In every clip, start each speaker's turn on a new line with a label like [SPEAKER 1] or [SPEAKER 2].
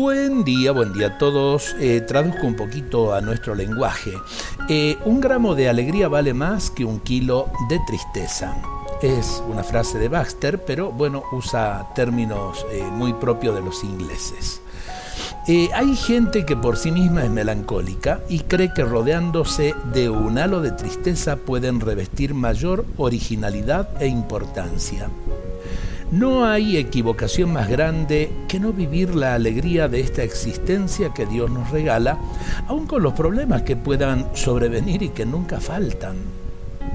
[SPEAKER 1] Buen día, buen día a todos. Eh, traduzco un poquito a nuestro lenguaje. Eh, un gramo de alegría vale más que un kilo de tristeza. Es una frase de Baxter, pero bueno, usa términos eh, muy propios de los ingleses. hay gente que por sí misma es melancólica y cree que rodeándose de un halo de tristeza pueden revestir mayor originalidad e importancia. No hay equivocación más grande que no vivir la alegría de esta existencia que Dios nos regala, aun con los problemas que puedan sobrevenir y que nunca faltan.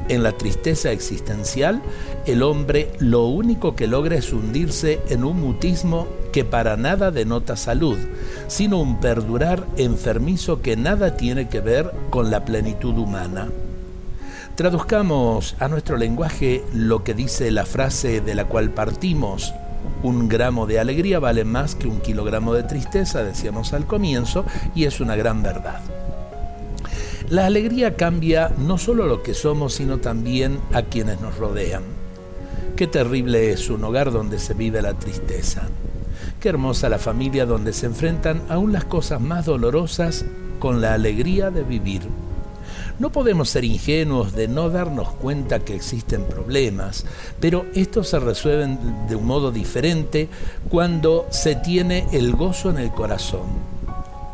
[SPEAKER 1] En la tristeza existencial, el hombre lo único que logra es hundirse en un mutismo que para nada denota salud, sino un perdurar enfermizo que nada tiene que ver con la plenitud humana. Traduzcamos a nuestro lenguaje lo que dice la frase de la cual partimos. Un gramo de alegría vale más que un kilogramo de tristeza, decíamos al comienzo, y es una gran verdad. La alegría cambia no solo lo que somos, sino también a quienes nos rodean. Qué terrible es un hogar donde se vive la tristeza. Qué hermosa la familia donde se enfrentan aún las cosas más dolorosas con la alegría de vivir. No podemos ser ingenuos de no darnos cuenta que existen problemas, pero estos se resuelven de un modo diferente cuando se tiene el gozo en el corazón.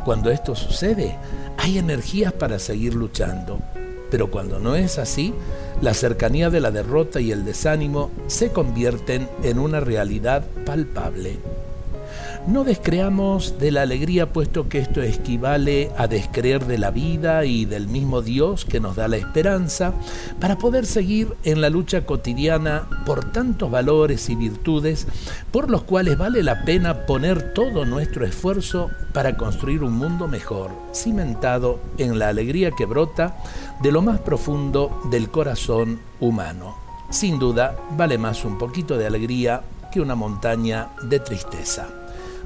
[SPEAKER 1] Cuando esto sucede, hay energías para seguir luchando. Pero cuando no es así, la cercanía de la derrota y el desánimo se convierten en una realidad palpable. No descreamos de la alegría puesto que esto equivale a descreer de la vida y del mismo Dios que nos da la esperanza para poder seguir en la lucha cotidiana por tantos valores y virtudes por los cuales vale la pena poner todo nuestro esfuerzo para construir un mundo mejor, cimentado en la alegría que brota de lo más profundo del corazón humano. Sin duda, vale más un poquito de alegría que una montaña de tristeza.